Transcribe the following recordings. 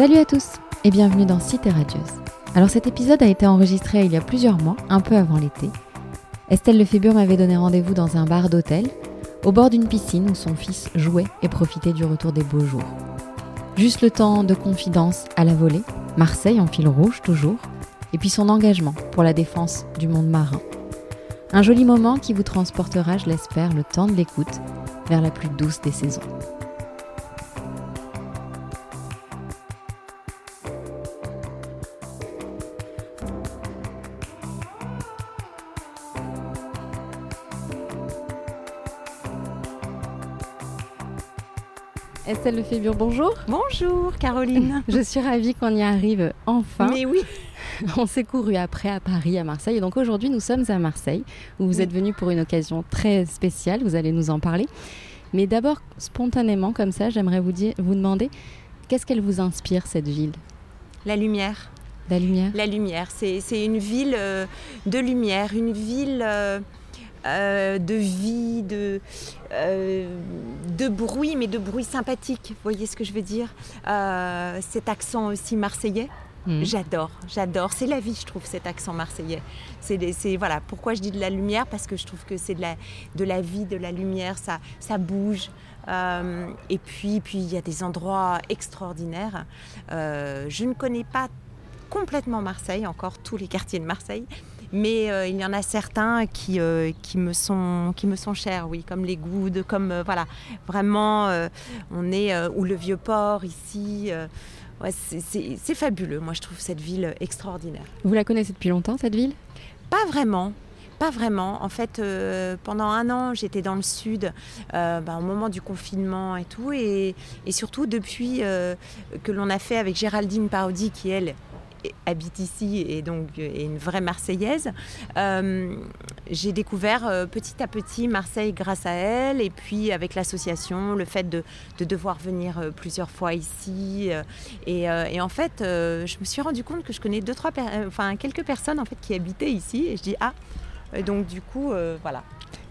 Salut à tous et bienvenue dans Cité Radieuse. Alors cet épisode a été enregistré il y a plusieurs mois, un peu avant l'été. Estelle Lefébure m'avait donné rendez-vous dans un bar d'hôtel, au bord d'une piscine où son fils jouait et profitait du retour des beaux jours. Juste le temps de confidence à la volée, Marseille en fil rouge toujours, et puis son engagement pour la défense du monde marin. Un joli moment qui vous transportera, je l'espère, le temps de l'écoute vers la plus douce des saisons. Estelle Lefébure, bonjour. Bonjour Caroline. Je suis ravie qu'on y arrive enfin. Mais oui. On s'est couru après à Paris, à Marseille. Et donc aujourd'hui, nous sommes à Marseille, où vous êtes venu pour une occasion très spéciale. Vous allez nous en parler. Mais d'abord, spontanément, comme ça, j'aimerais vous, dire, vous demander qu'est-ce qu'elle vous inspire, cette ville? La lumière. La lumière? La lumière. C'est une ville euh, de lumière, une ville. euh, euh, de vie, de, euh, de bruit, mais de bruit sympathique. Vous voyez ce que je veux dire Euh, Cet accent aussi marseillais. Mhm. J'adore, j'adore. C'est la vie, je trouve, cet accent marseillais. C'est, voilà, pourquoi je dis de la lumière? Parce que je trouve que c'est de la, de la vie, de la lumière, ça, ça bouge. Et puis, puis il y a des endroits extraordinaires. Je ne connais pas complètement Marseille, encore tous les quartiers de Marseille, mais euh, il y en a certains qui, euh, qui, me sont, qui me sont chers, oui, comme les Goudes, comme euh, voilà, vraiment, on est ou le vieux port ici. ouais, c'est- fabuleux. Moi, je trouve cette ville extraordinaire. Vous la connaissez depuis longtemps, cette ville? Pas vraiment. Pas vraiment. En fait, euh, pendant un an, j'étais dans le sud, euh, ben, au moment du confinement et tout. Et, et surtout, depuis euh, que l'on a fait avec Géraldine Parodi, qui elle habite ici et donc euh, est une vraie Marseillaise, euh, j'ai découvert euh, petit à petit Marseille grâce à elle. Et puis, avec l'association, le fait de, de devoir venir plusieurs fois ici. et, et en fait, je me suis rendu compte que je connais deux, trois, enfin quelques personnes en fait qui habitaient ici. Et je dis ah, et donc du coup, voilà.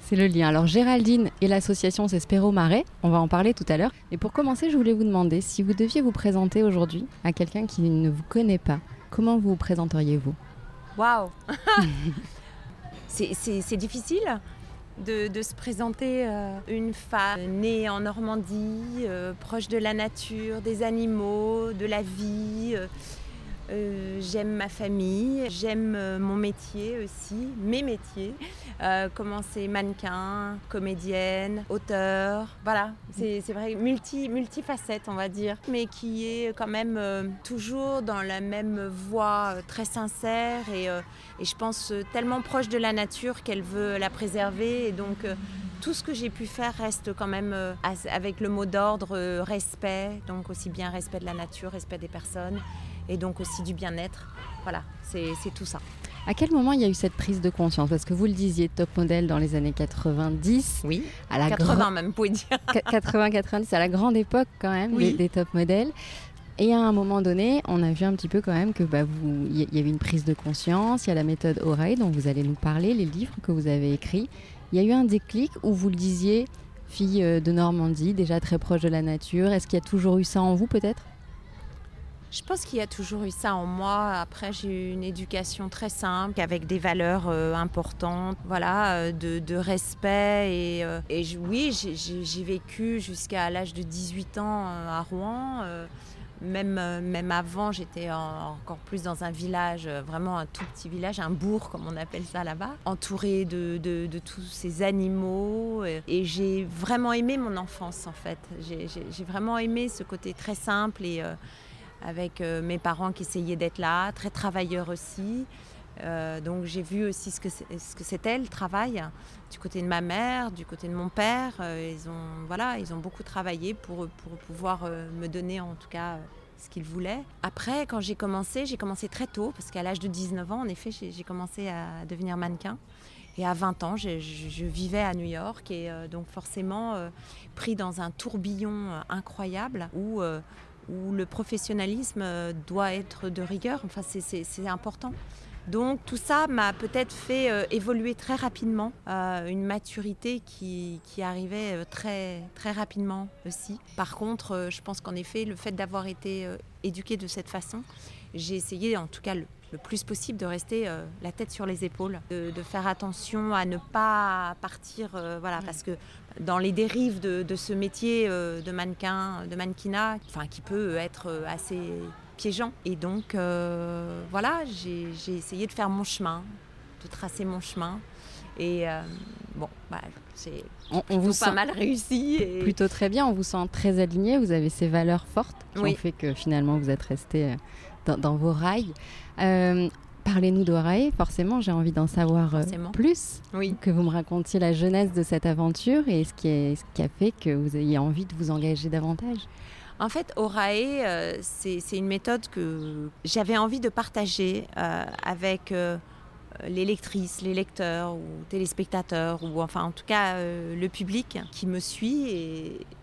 C'est le lien. Alors Géraldine et l'association c'est Spéro Marais, on va en parler tout à l'heure. Mais pour commencer, je voulais vous demander si vous deviez vous présenter aujourd'hui à quelqu'un qui ne vous connaît pas, comment vous vous présenteriez-vous? Waouh C'est- difficile de, de se présenter euh, une femme née en Normandie, euh, proche de la nature, des animaux, de la vie. euh, euh, j'aime ma famille, j'aime euh, mon métier aussi, mes métiers. Euh, commencer mannequin, comédienne, auteur, voilà, c'est c'est vrai, multi, multifacette on va dire, mais qui est quand même euh, toujours dans la même voie très sincère et, je pense tellement proche de la nature qu'elle veut la préserver. Et donc tout ce que j'ai pu faire reste quand même avec le mot d'ordre respect, donc aussi bien respect de la nature, respect des personnes et donc aussi du bien-être. Voilà, c'est tout ça. À quel moment il y a eu cette prise de conscience? Parce que vous le disiez, top modèle dans les années 90, Oui, à la 80 même, vous pouvez dire. 80-90, à la grande époque quand même Oui. des, des top modèles. Et à un moment donné, on a vu un petit peu quand même que bah, vous, il y y avait une prise de conscience. Il y a la méthode Oreille dont vous allez nous parler, les livres que vous avez écrits. Il y a eu un déclic où vous le disiez, fille euh, de Normandie, déjà très proche de la nature. Est-ce qu'il y a toujours eu ça en vous peut-être? Je pense qu'il y a toujours eu ça en moi. Après, j'ai eu une éducation très simple, avec des valeurs euh, importantes, voilà, euh, de, respect. Et, euh, oui, j'ai- vécu jusqu'à l'âge de 18 ans à Rouen. même, même avant, j'étais en- encore plus dans un village, vraiment un tout petit village, un bourg comme on appelle ça là-bas, entouré de, tous ces animaux. Et j'ai vraiment aimé mon enfance en fait. J'ai vraiment aimé ce côté très simple et avec euh, mes parents qui essayaient d'être là, très travailleurs aussi. Euh, donc j'ai vu aussi ce que c'était le travail du côté de ma mère, du côté de mon père. Euh, ils ont voilà, ils ont beaucoup travaillé pour pour pouvoir me donner en tout cas ce qu'ils voulaient. Après, quand j'ai commencé, j'ai commencé très tôt parce qu'à l'âge de 19 ans, en effet, j'ai commencé à devenir mannequin. Et à 20 ans, je, je- vivais à New York et donc forcément pris dans un tourbillon incroyable où, où le professionnalisme euh, doit être de rigueur. Enfin, c'est- important. Donc tout ça m'a peut-être fait euh, évoluer très rapidement, euh, une maturité qui, qui arrivait euh, très, très rapidement aussi. Par contre, je pense qu'en effet, le fait d'avoir été éduquée de cette façon, j'ai essayé en tout cas le, le plus possible de rester la tête sur les épaules, de, de faire attention à ne pas partir, voilà, parce que dans les dérives de, de ce métier de mannequin, de mannequinat, enfin qui peut être assez piégeant. Et donc euh, voilà, j'ai j'ai essayé de faire mon chemin, de tracer mon chemin. Et euh, bon, bah, c'est On, on vous pas sent mal réussi. Et... plutôt très bien, on vous sent très aligné, vous avez ces valeurs fortes qui Oui. ont fait que finalement vous êtes resté euh, dans, dans vos rails. Euh, Parlez-nous d'Orae, forcément, j'ai envie d'en savoir Forcément. plus, Oui. que vous me racontiez la jeunesse de cette aventure et ce qui, est, ce qui a fait que vous ayez envie de vous engager davantage. En fait, Orae, euh, c'est une méthode que j'avais envie de partager euh, avec euh, les lectrices, les lecteurs ou téléspectateurs, ou enfin en tout cas euh, le public qui me suit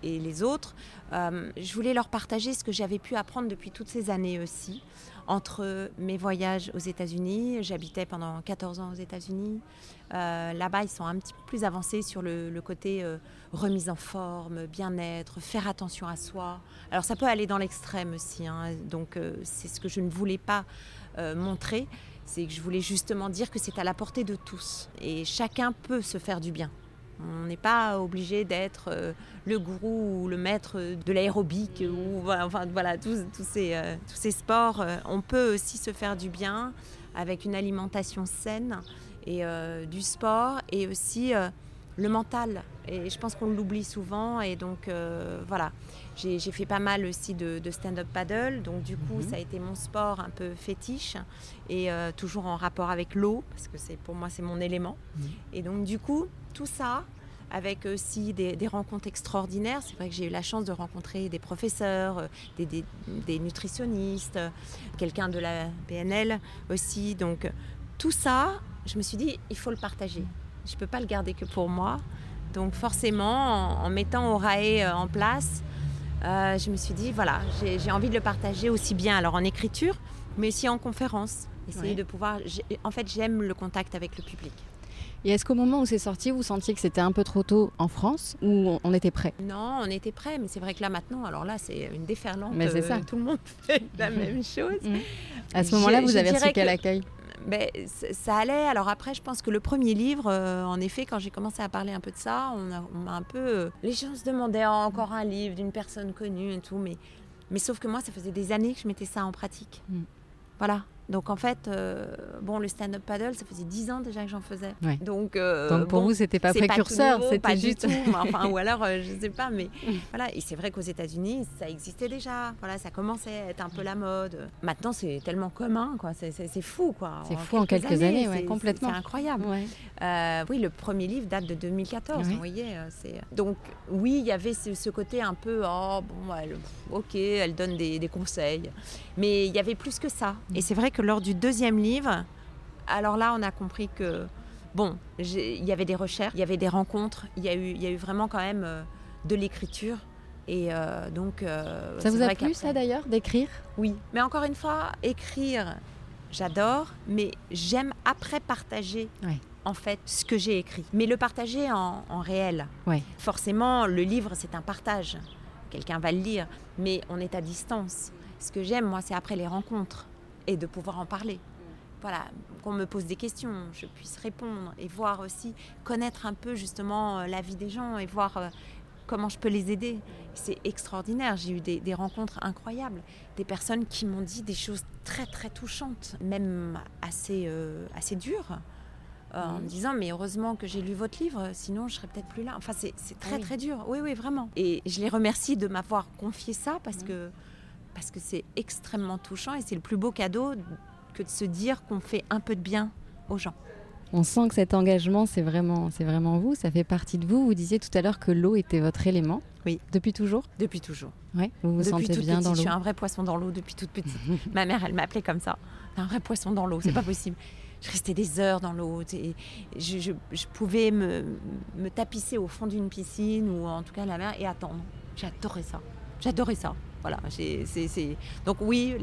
et, les autres. Euh, je voulais leur partager ce que j'avais pu apprendre depuis toutes ces années aussi, entre mes voyages aux États-Unis. J'habitais pendant 14 ans aux États-Unis. Euh, Là-bas, ils sont un petit peu plus avancés sur le, côté euh, remise en forme, bien-être, faire attention à soi. Alors ça peut aller dans l'extrême aussi, hein. donc euh, c'est ce que je ne voulais pas euh, montrer, c'est que je voulais justement dire que c'est à la portée de tous et chacun peut se faire du bien. On n'est pas obligé d'être euh, le gourou ou le maître de l'aérobic ou enfin voilà tous, tous ces, euh, tous ces sports. euh, on peut aussi se faire du bien avec une alimentation saine et du sport et aussi le mental. Et je pense qu'on l'oublie souvent. Et donc, euh, voilà, j'ai fait pas mal aussi de, de stand-up paddle. Donc, du coup, Mhm. ça a été mon sport un peu fétiche et euh, toujours en rapport avec l'eau, parce que c'est pour moi, c'est mon élément. Mhm. Et donc, du coup, tout ça, avec aussi des, des rencontres extraordinaires. C'est vrai que j'ai eu la chance de rencontrer des professeurs, euh, des, des- des nutritionnistes, quelqu'un de la PNL aussi. Donc, tout ça, je me suis dit, il faut le partager. Je ne peux pas le garder que pour moi. Donc forcément, en, en mettant Orae euh, en place, euh, je me suis dit, voilà, j'ai envie de le partager aussi bien alors en écriture, mais aussi en conférence. Essayer Ouais. de pouvoir... En fait, j'aime le contact avec le public. Et est-ce qu'au moment où c'est sorti, vous sentiez que c'était un peu trop tôt en France ou on- était prêt? Non, on était prêts, mais c'est vrai que là maintenant, alors là, c'est une déferlante. Mais c'est euh, ça. Tout le monde fait la même chose. À ce moment-là, vous avez reçu quel que- accueil? Ben, ça allait. Alors après, je pense que le premier livre, euh, en effet, quand j'ai commencé à parler un peu de ça, on a- on un peu. euh, les gens se demandaient encore un livre d'une personne connue et tout, mais, mais sauf que moi, ça faisait des années que je mettais ça en pratique. Mm. Voilà. Donc en fait, euh, bon, le stand-up paddle, ça faisait 10 ans déjà que j'en faisais. Ouais. Donc, euh, Donc pour bon, vous, c'était pas précurseur, c'était juste. du tout. mais enfin, ou alors, euh, je sais pas, mais voilà. Et c'est vrai qu'aux États-Unis, ça existait déjà. Voilà, ça commençait à être un peu la mode. Maintenant, c'est tellement commun, quoi. C'est- fou, quoi. C'est fou en quelques années, ouais, complètement. C'est incroyable. Ouais. Euh, oui, le premier livre date de 2014. Oui. Vous voyez, c'est donc oui, il y avait ce, ce côté un peu oh bon, elle, ok, elle donne des, des conseils, mais il y avait plus que ça. Mm. Et c'est vrai que lors du deuxième livre, alors là, on a compris que bon, il y avait des recherches, il y avait des rencontres, il y a eu, il y a eu vraiment quand même euh, de l'écriture. Et euh, donc, euh, Ça vous a plu, ça d'ailleurs, d'écrire? Oui, mais encore une fois, écrire, j'adore, mais j'aime après partager. Ouais. En fait, ce que j'ai écrit. Mais le partager en, en réel. Ouais. Forcément, le livre, c'est un partage. Quelqu'un va le lire, mais on est à distance. Ce que j'aime, moi, c'est après les rencontres et de pouvoir en parler. Voilà, qu'on me pose des questions, je puisse répondre et voir aussi, connaître un peu justement euh, la vie des gens et voir euh, comment je peux les aider. C'est extraordinaire. J'ai eu des, des rencontres incroyables, des personnes qui m'ont dit des choses très très touchantes, même assez euh, assez dures, euh, en me disant mais heureusement que j'ai lu votre livre, sinon je serais peut-être plus là. Enfin c'est c'est très oui. très dur. Oui oui vraiment. Et je les remercie de m'avoir confié ça parce que parce que c'est extrêmement touchant et c'est le plus beau cadeau que de se dire qu'on fait un peu de bien aux gens. On sent que cet engagement, c'est vraiment, c'est vraiment vous, ça fait partie de vous. Vous disiez tout à l'heure que l'eau était votre élément. Oui. Depuis toujours? Depuis toujours. Ouais. Vous vous depuis sentez toute bien petite, dans je l'eau suis un vrai poisson dans l'eau depuis toute petite. Ma mère, elle m'appelait comme ça. Un vrai poisson dans l'eau, c'est pas possible. Je restais des heures dans l'eau. et Je, je- je pouvais me, me tapisser au fond d'une piscine ou en tout cas la mer et attendre. J'adorais ça. J'adorais ça. Voilà. Donc oui,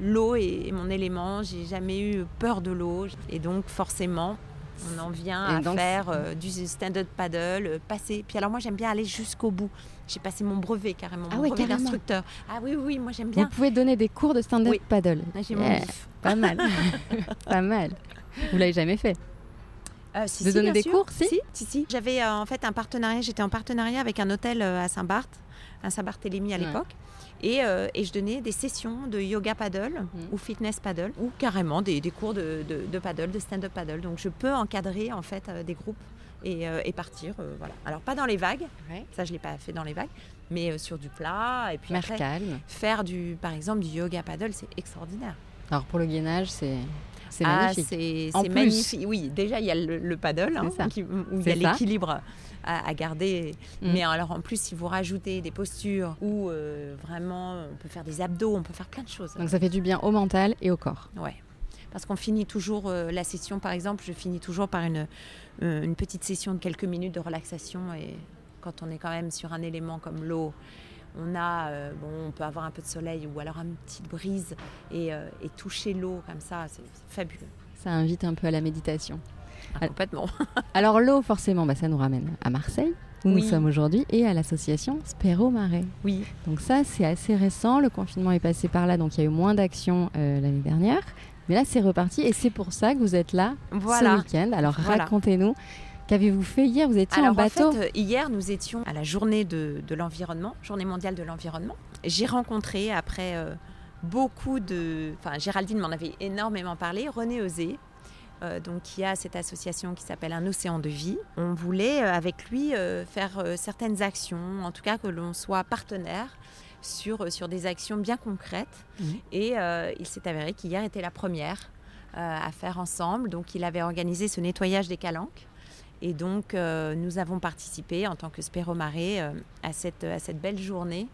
l'eau est mon élément. J'ai jamais eu peur de l'eau. Et donc, forcément, on en vient à faire euh, du stand-up paddle, euh, passer. Puis alors moi j'aime bien aller jusqu'au bout. J'ai passé mon brevet carrément, ah mon ouais, brevet d'instructeur. Ah oui, oui, moi j'aime bien. Vous pouvez donner des cours de stand-up Oui. paddle. Ah, J'ai mon bif. Pas mal. pas mal. Vous l'avez jamais fait Euh, si, De si, donner des sûr. cours, si si, si, si. J'avais euh, en fait un partenariat, j'étais en partenariat avec un hôtel à Saint-Barth, à Saint-Barthélemy à Ouais. l'époque. Et, euh, et je donnais des sessions de yoga paddle Mhm. ou fitness paddle ou carrément des, des cours de, de, de paddle, de stand-up paddle. Donc je peux encadrer en fait euh, des groupes et, euh, et partir. voilà. Alors pas dans les vagues, ça je l'ai pas fait dans les vagues, mais sur du plat. Et puis après, calme. faire du, par exemple du yoga paddle, c'est extraordinaire. Alors pour le gainage, c'est c'est Ah, magnifique. c'est En c'est magnifique. Oui, déjà, il y a le, le paddle, hein, qui- où il y a l'équilibre à, à garder. Mm. Mais alors, en plus, si vous rajoutez des postures ou euh, vraiment, on peut faire des abdos, on peut faire plein de choses. Donc ça fait du bien au mental et au corps. Ouais. Parce qu'on finit toujours euh, la session, par exemple, je finis toujours par une, euh, une petite session de quelques minutes de relaxation. Et quand on est quand même sur un élément comme l'eau, on a, euh, bon, on peut avoir un peu de soleil ou alors une petite brise et, euh, et toucher l'eau comme ça, c'est fabuleux. Ça invite un peu à la méditation. Ah, complètement. Alors l'eau, forcément, bah, ça nous ramène à Marseille, où Oui. nous sommes aujourd'hui, et à l'association Spéro Marais. Oui. Donc ça, c'est assez récent. Le confinement est passé par là, donc il y a eu moins d'actions euh, l'année dernière. Mais là, c'est reparti, et c'est pour ça que vous êtes là Voilà. ce week-end. Alors Voilà. racontez-nous, qu'avez-vous fait hier? Vous étiez Alors en bateau en fait, euh, hier nous étions à la journée de, de l'environnement, journée mondiale de l'environnement. J'ai rencontré après euh, beaucoup de, enfin Géraldine m'en avait énormément parlé, René euh, donc qui a cette association qui s'appelle Un océan de vie. On voulait euh, avec lui euh, faire euh, certaines actions, en tout cas que l'on soit partenaire sur, euh, sur des actions bien concrètes. Mhm. Et euh, il s'est avéré qu'hier était la première euh, à faire ensemble. Donc il avait organisé ce nettoyage des calanques. Et donc, euh, nous avons participé en tant que Spéromaré euh, à, cette, à cette belle journée.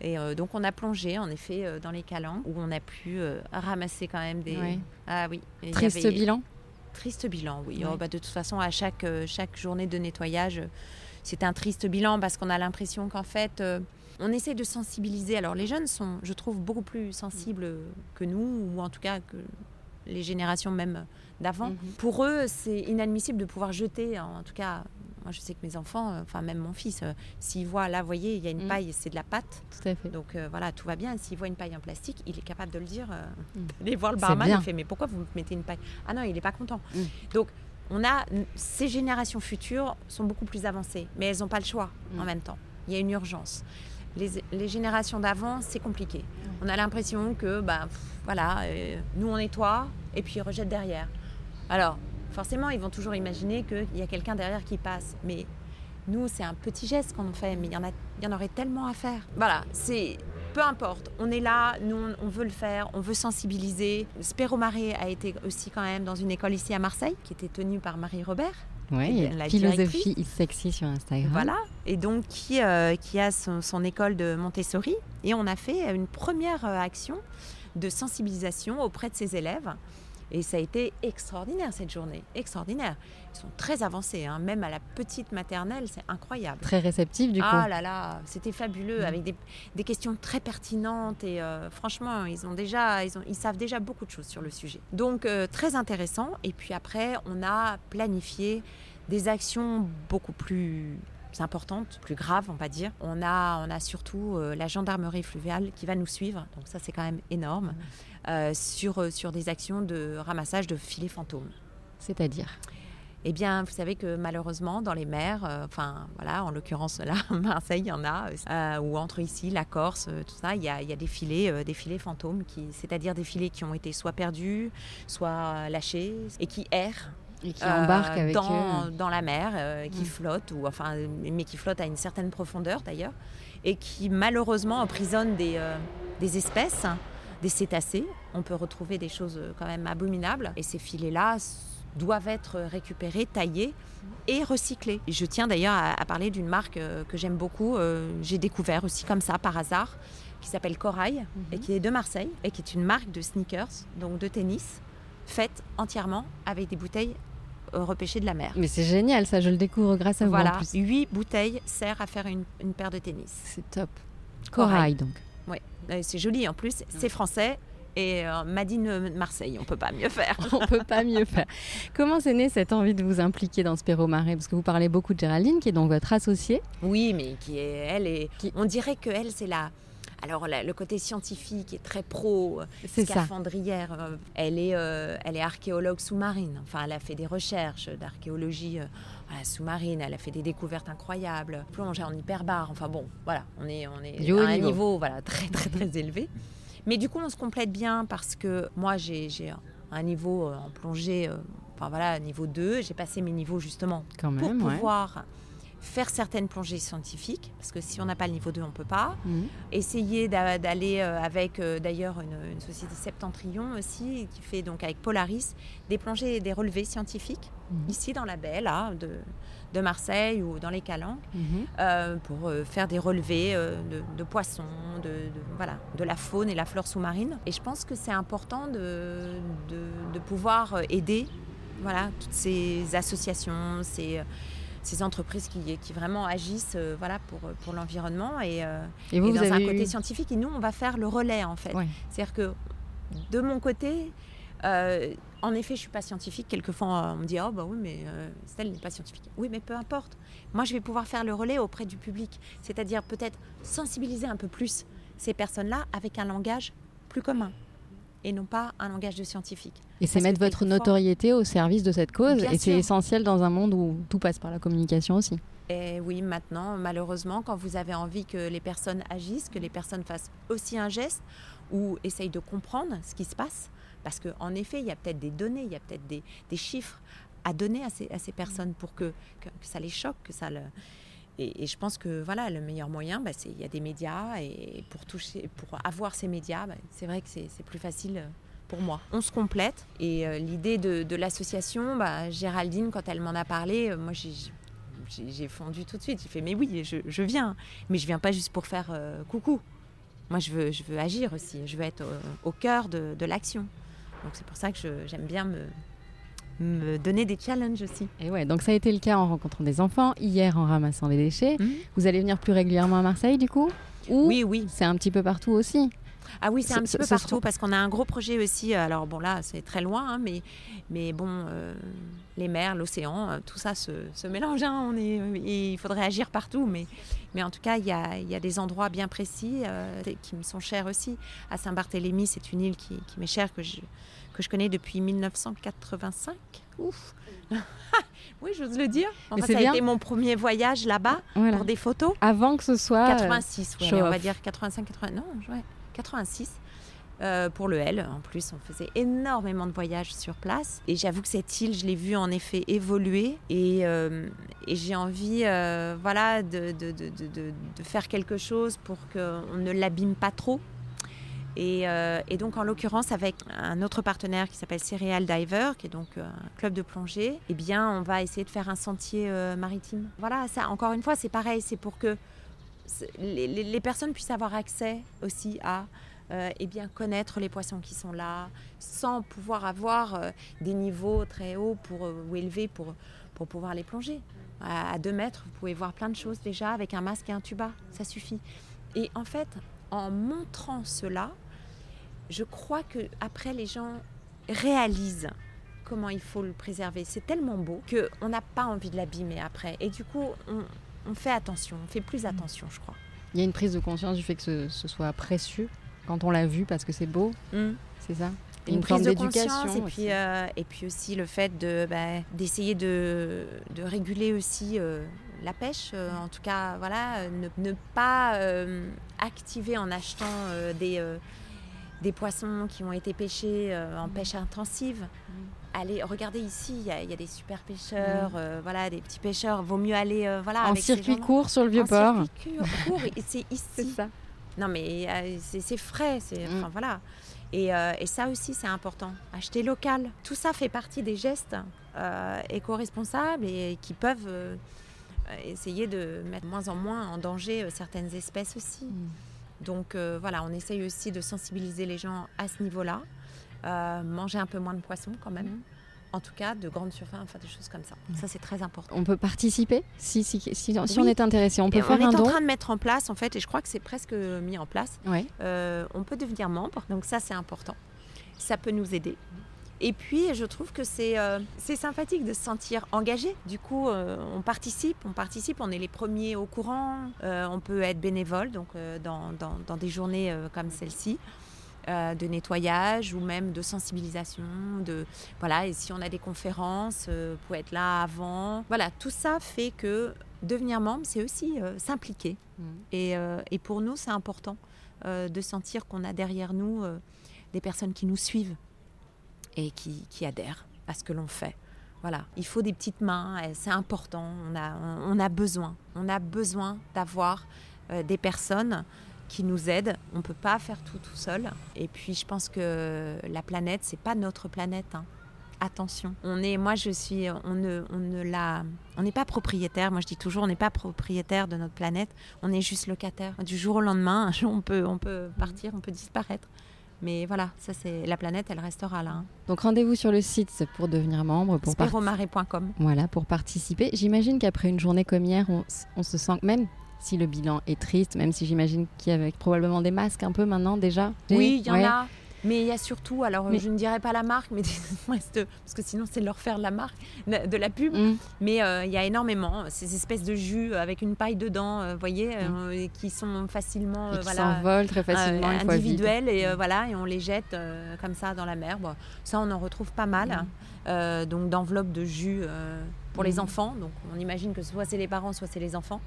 Et euh, donc, on a plongé, en effet, euh, dans les calanques, où on a pu euh, ramasser quand même des... Ouais. Ah oui. Triste avait- bilan Triste bilan, oui. Oh, bah, de toute façon, à chaque, euh, chaque journée de nettoyage, euh, c'est un triste bilan parce qu'on a l'impression qu'en fait, euh, on essaie de sensibiliser. Alors, les jeunes sont, je trouve, beaucoup plus sensibles que nous, ou en tout cas que les générations même d'avant. Mhm. Pour eux, c'est inadmissible de pouvoir jeter. En tout cas, moi, je sais que mes enfants, euh, enfin même mon fils, euh, s'il voit là, vous voyez, il y a une Mm. paille, c'est de la pâte. Tout à fait. Donc euh, voilà, tout va bien. S'il voit une paille en plastique, il est capable de le dire. Mm. Aller voir le barman, il fait mais pourquoi vous mettez une paille? Ah non, il n'est pas content. Mm. Donc on a ces générations futures sont beaucoup plus avancées, mais elles n'ont pas le choix en même temps. Il y a une urgence. Les, les générations d'avant, c'est compliqué. On a l'impression que, bah, pff, voilà, euh, nous on nettoie et puis ils rejettent derrière. Alors, forcément, ils vont toujours imaginer qu'il y a quelqu'un derrière qui passe. Mais nous, c'est un petit geste qu'on fait, mais il y, en a, il y en aurait tellement à faire. Voilà, c'est. Peu importe, on est là, nous on, veut le faire, on veut sensibiliser. Spéromaré a été aussi quand même dans une école ici à Marseille, qui était tenue par Marie Robert. A la philosophie is sexy sur Instagram. Voilà, et donc qui, euh, qui a son, son école de Montessori. Et on a fait une première euh, action de sensibilisation auprès de ses élèves. Et ça a été extraordinaire cette journée, extraordinaire. Ils sont très avancés, hein, même à la petite maternelle, c'est incroyable. Très réceptif du coup. Ah là là, c'était fabuleux, Mhm. avec des, des questions très pertinentes et euh, franchement, ils ont déjà, ils, ont, ils savent déjà beaucoup de choses sur le sujet. Donc euh, très intéressant. Et puis après, on a planifié des actions beaucoup plus importantes, plus graves, on va dire. On a, on a surtout euh, la gendarmerie fluviale qui va nous suivre, donc ça c'est quand même énorme, euh, sur, euh, sur des actions de ramassage de filets fantômes. C'est-à-dire Eh bien, vous savez que malheureusement, dans les mers, euh, enfin voilà, en l'occurrence là, Marseille, il y en a, euh, ou entre ici, la Corse, euh, tout ça, il y a, il y a des filets, euh, des filets fantômes, qui, c'est-à-dire des filets qui ont été soit perdus, soit lâchés, et qui errent Et qui euh, embarque avec dans, eux. dans la mer, euh, qui Mm. flottent, ou enfin, mais qui flottent à une certaine profondeur d'ailleurs, et qui malheureusement emprisonnent des, euh, des espèces, des cétacés. On peut retrouver des choses euh, quand même abominables, et ces filets-là doivent être récupérés, taillés et recyclés. Je tiens d'ailleurs à, à parler d'une marque euh, que j'aime beaucoup, euh, j'ai découvert aussi comme ça par hasard, qui s'appelle Corail, et qui est de Marseille, et qui est une marque de sneakers, donc de tennis, faite entièrement avec des bouteilles repêchées de la mer. Mais c'est génial ça, je le découvre grâce à vous Voilà, plus. huit bouteilles servent à faire une, une paire de tennis. C'est top. Corail. Corail donc. Euh, C'est joli en plus, c'est français et euh, Madine Marseille. On peut pas mieux faire. on peut pas mieux faire. Comment c'est né cette envie de vous impliquer dans Spéro Marais? Parce que vous parlez beaucoup de Géraldine, qui est donc votre associée. Oui, mais qui est, elle, est, on dirait que elle, c'est la alors le côté scientifique est très pro, scaphandrière. Euh, elle est, euh, elle est archéologue sous-marine. Enfin, elle a fait des recherches d'archéologie euh, sous-marine. Elle a fait des découvertes incroyables. Plongée en hyperbare. Enfin bon, voilà, on est, on est à un niveau voilà très très très élevé. Mais du coup, on se complète bien parce que moi, j'ai un niveau en plongée, enfin voilà, niveau 2. J'ai passé mes niveaux justement Quand pour pouvoir faire certaines plongées scientifiques, parce que si on n'a pas le niveau 2, on ne peut pas. Mhm. Essayer d'aller euh, avec euh, d'ailleurs une, société Septentrion aussi, qui fait donc avec Polaris des plongées et des relevés scientifiques, mhm. ici dans la baie là, de, de, Marseille ou dans les Calanques, mhm. euh, pour faire des relevés de, poissons, de, voilà, de la faune et la flore sous-marine. Et je pense que c'est important de, de, pouvoir aider voilà, toutes ces associations, ces ces entreprises qui, qui vraiment agissent euh, voilà, pour, pour l'environnement et, euh, et, dans un côté scientifique. Et nous, on va faire le relais en fait. C'est-à-dire que de mon côté, euh, en effet, je suis pas scientifique. Quelquefois, on me dit oh bah oui, mais Stella n'est pas scientifique. Oui, mais peu importe. Moi, je vais pouvoir faire le relais auprès du public, c'est-à-dire peut-être sensibiliser un peu plus ces personnes-là avec un langage plus commun et non pas un langage de scientifique. Et c'est mettre votre notoriété au service de cette cause, et c'est essentiel dans un monde où tout passe par la communication aussi. Et oui, maintenant, malheureusement, quand vous avez envie que les personnes agissent, que les personnes fassent aussi un geste ou essayent de comprendre ce qui se passe, parce qu'en effet, il y a peut-être des données, il y a peut-être des, chiffres à donner à ces, à ces personnes pour que, que, ça les choque, que ça le... Et, je pense que voilà, le meilleur moyen, bah, c'est il y a des médias et pour toucher, pour avoir ces médias, bah, c'est vrai que c'est plus facile pour moi. On se complète et euh, l'idée de, l'association, bah, Géraldine, quand elle m'en a parlé, euh, moi j'ai fondu tout de suite. J'ai fait mais oui, je, viens, mais je viens pas juste pour faire euh, coucou. Moi je veux, je veux agir aussi, je veux être au, cœur de, de l'action. Donc c'est pour ça que j'aime bien me, me donner des challenges aussi. Et ouais, donc ça a été le cas en rencontrant des enfants, hier en ramassant des déchets. Mhm. Vous allez venir plus régulièrement à Marseille du coup? Oui, oui. C'est un petit peu partout aussi? Ah oui, c'est un petit peu partout parce qu'on a un gros projet aussi. Alors bon là, c'est très loin, hein, mais, mais bon, euh, les mers, l'océan, euh, tout ça se, se mélange. Hein, on est, il faudrait agir partout, mais, mais en tout cas, il y a, y a des endroits bien précis euh, qui me sont chers aussi. À Saint-Barthélemy, c'est une île qui, qui m'est chère que je, que je connais depuis 1985. Ouf Oui, j'ose le dire. Enfin, ça a été mon premier voyage là-bas pour des photos. Avant que ce soit. 86, on va dire 85, 80. Non, ouais, 86. Euh, pour le L. En plus, on faisait énormément de voyages sur place. Et j'avoue que cette île, je l'ai vue en effet évoluer. Et, euh, j'ai envie euh, voilà, de, de, de, de, faire quelque chose pour qu'on ne l'abîme pas trop. Euh, et, donc, en l'occurrence, avec un autre partenaire qui s'appelle Cereal Diver, qui est donc euh, un club de plongée, eh bien, on va essayer de faire un sentier euh, maritime. Voilà, ça, encore une fois, c'est pareil, c'est pour que les, personnes puissent avoir accès aussi à eh bien, connaître les poissons qui sont là, sans pouvoir avoir des niveaux très hauts pour, ou élevés pour, pour pouvoir les plonger. À, à deux mètres, vous pouvez voir plein de choses déjà avec un masque et un tuba, ça suffit. Et en fait, en montrant cela, je crois que après les gens réalisent comment il faut le préserver. C'est tellement beau qu'on n'a pas envie de l'abîmer après. Et du coup, on, fait attention, on fait plus attention, je crois. Il y a une prise de conscience du fait que ce, soit précieux quand on l'a vu parce que c'est beau. Hmm. C'est ça? Une, prise de conscience et puis, euh, et puis aussi le fait de, bah, d'essayer de, de, réguler aussi euh, la pêche. Euh, en tout cas, voilà, ne, ne pas activer en achetant des des poissons qui ont été pêchés euh, en pêche intensive. Allez, regardez ici, il y, a des super pêcheurs, euh, voilà, des petits pêcheurs. Vaut mieux aller, euh, voilà, en circuit court sur le vieux port. Circuit court, c'est ici. ça. Non, mais c'est frais, c'est, mm. enfin voilà. Et, et, ça aussi, c'est important. Acheter local. Tout ça fait partie des gestes éco-responsables et qui peuvent essayer de mettre moins en moins en danger certaines espèces aussi. Mm. Donc euh, voilà, on essaye aussi de sensibiliser les gens à ce niveau-là. Euh, manger un peu moins de poissons quand même. en tout cas de grandes surfaces, enfin des choses comme ça. Ça c'est très important. On peut participer si, si, si, si on est intéressé, on peut faire un don. On est en train de mettre en place en fait, et je crois que c'est presque mis en place. Ouais. Euh, on peut devenir membre, donc ça c'est important. Ça peut nous aider. Et puis, je trouve que c'est euh, c'est sympathique de se sentir engagé. Du coup, euh, on participe, on participe, on est les premiers au courant. Euh, on peut être bénévole, donc dans, dans, dans, des journées comme celle-ci. de nettoyage ou même de sensibilisation, de voilà. Et si on a des conférences, pour être là avant, voilà, tout ça fait que devenir membre, c'est aussi s'impliquer. Mmh. Et, et, pour nous, c'est important de sentir qu'on a derrière nous des personnes qui nous suivent et qui, adhèrent à ce que l'on fait. Voilà, il faut des petites mains, c'est important, on a, on, a besoin, on a besoin d'avoir euh, des personnes qui nous aident. On ne peut pas faire tout tout seul. Et puis je pense que la planète, c'est pas notre planète. Hein. Attention, on est, moi je suis, on ne, on ne la, on n'est pas propriétaire. Moi je dis toujours, on n'est pas propriétaire de notre planète. On est juste locataire. Du jour au lendemain, on peut, on peut partir, on peut disparaître. Mais voilà, ça c'est la planète, elle restera là. Hein. Donc rendez-vous sur le site pour devenir membre. Pour Spiromarais.com. Voilà, pour participer. J'imagine qu'après une journée comme hier, on, se sent même si le bilan est triste, même si j'imagine qu'il y avait probablement des masques un peu maintenant déjà? Oui, il y en a. Mais il y a surtout, alors je ne dirais pas la marque, mais parce que sinon c'est leur faire la marque, de la pub. Mm. Mais euh, il y a énormément ces espèces de jus avec une paille dedans, euh, vous voyez, mm. euh, qui sont facilement et qui s'envolent très facilement, individuels et mm. voilà, et on les jette comme ça dans la mer. ça, on en retrouve pas mal. donc d'enveloppes de jus pour les enfants. Donc on imagine que soit c'est les parents, soit c'est les enfants.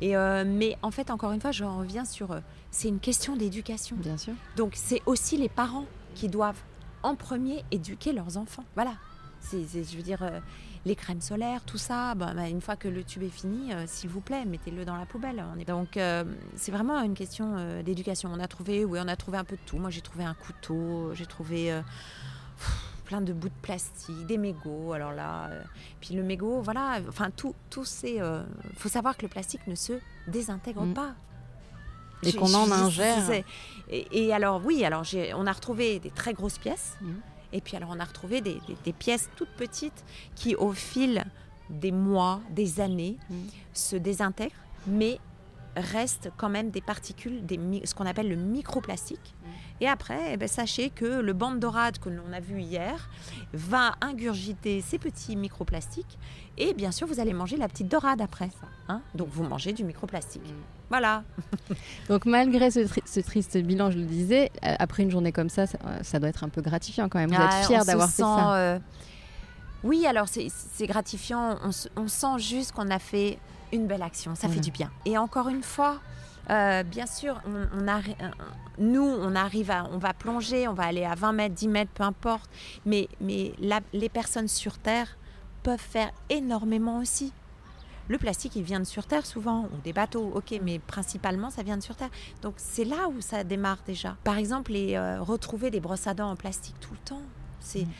Et mais en fait, encore une fois, je reviens sur c'est une question d'éducation. Bien sûr. Donc c'est aussi les parents qui doivent en premier éduquer leurs enfants. Voilà. C'est, je veux dire, euh, les crèmes solaires, tout ça, bah, bah, une fois que le tube est fini, euh, s'il vous plaît, mettez-le dans la poubelle. Donc euh, c'est vraiment une question d'éducation. On a trouvé, oui, on a trouvé un peu de tout. Moi j'ai trouvé un couteau, j'ai trouvé plein de bouts de plastique, des mégots. Alors là, puis le mégot, voilà, enfin tout, tout c'est. Il faut savoir que le plastique ne se désintègre mm. pas. Et qu'on en ingère. Et, alors, oui, alors on a retrouvé des très grosses pièces. Mmh. Et puis, alors, on a retrouvé des, pièces toutes petites qui, au fil des mois, des années, mmh. se désintègrent, mais restent quand même des particules, des, ce qu'on appelle le microplastique. Et après, eh ben, sachez que le bande dorade que l'on a vu hier va ingurgiter ces petits microplastiques. Et bien sûr, vous allez manger la petite dorade après. Hein Donc, vous mangez du microplastique. Voilà. Donc malgré ce, triste bilan, je le disais, euh, après une journée comme ça, ça, doit être un peu gratifiant quand même. Vous êtes ah, fier d'avoir fait ça. Euh, oui, alors c'est gratifiant. On, sent juste qu'on a fait une belle action. Ça fait du bien. Et encore une fois, euh, bien sûr, a, nous, on arrive à, on va plonger, on va aller à 20 mètres, 10 mètres, peu importe. Mais, les personnes sur Terre peuvent faire énormément aussi. Le plastique, il vient de sur Terre souvent, ou des bateaux, ok, mais principalement, ça vient de sur Terre. Donc c'est là où ça démarre déjà. Par exemple, euh, retrouver des brosses à dents en plastique tout le temps. C'est mm.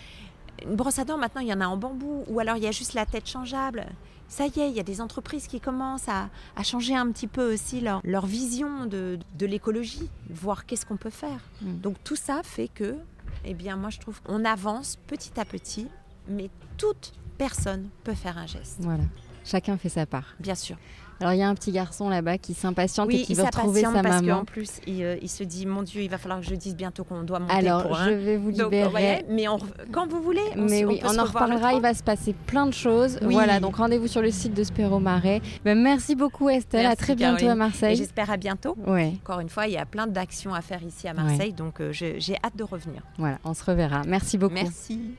Une brosse à dents, maintenant, il y en a en bambou, ou alors il y a juste la tête changeable. Ça y est, il y a des entreprises qui commencent à, changer un petit peu aussi leur, leur vision de, de l'écologie, voir qu'est-ce qu'on peut faire. Mm. Donc tout ça fait que, eh bien, moi je trouve qu'on avance petit à petit, mais toute personne peut faire un geste. Voilà. Chacun fait sa part. Bien sûr. Alors il y a un petit garçon là-bas qui s'impatiente et qui veut retrouver sa parce maman. qu'en plus euh, il, se dit mon Dieu il va falloir que je dise bientôt qu'on doit monter Alors pour je vais vous libérer. mais quand vous voulez. On, mais oui, on, en reparlera. Il va se passer plein de choses. Voilà donc rendez-vous sur le site de Spéro Marais. Ben, merci beaucoup Estelle. à très bientôt à Marseille. J'espère à bientôt. Ouais. Encore une fois il y a plein d'actions à faire ici à Marseille donc euh, j'ai hâte de revenir. Voilà on se reverra. Merci beaucoup. Merci.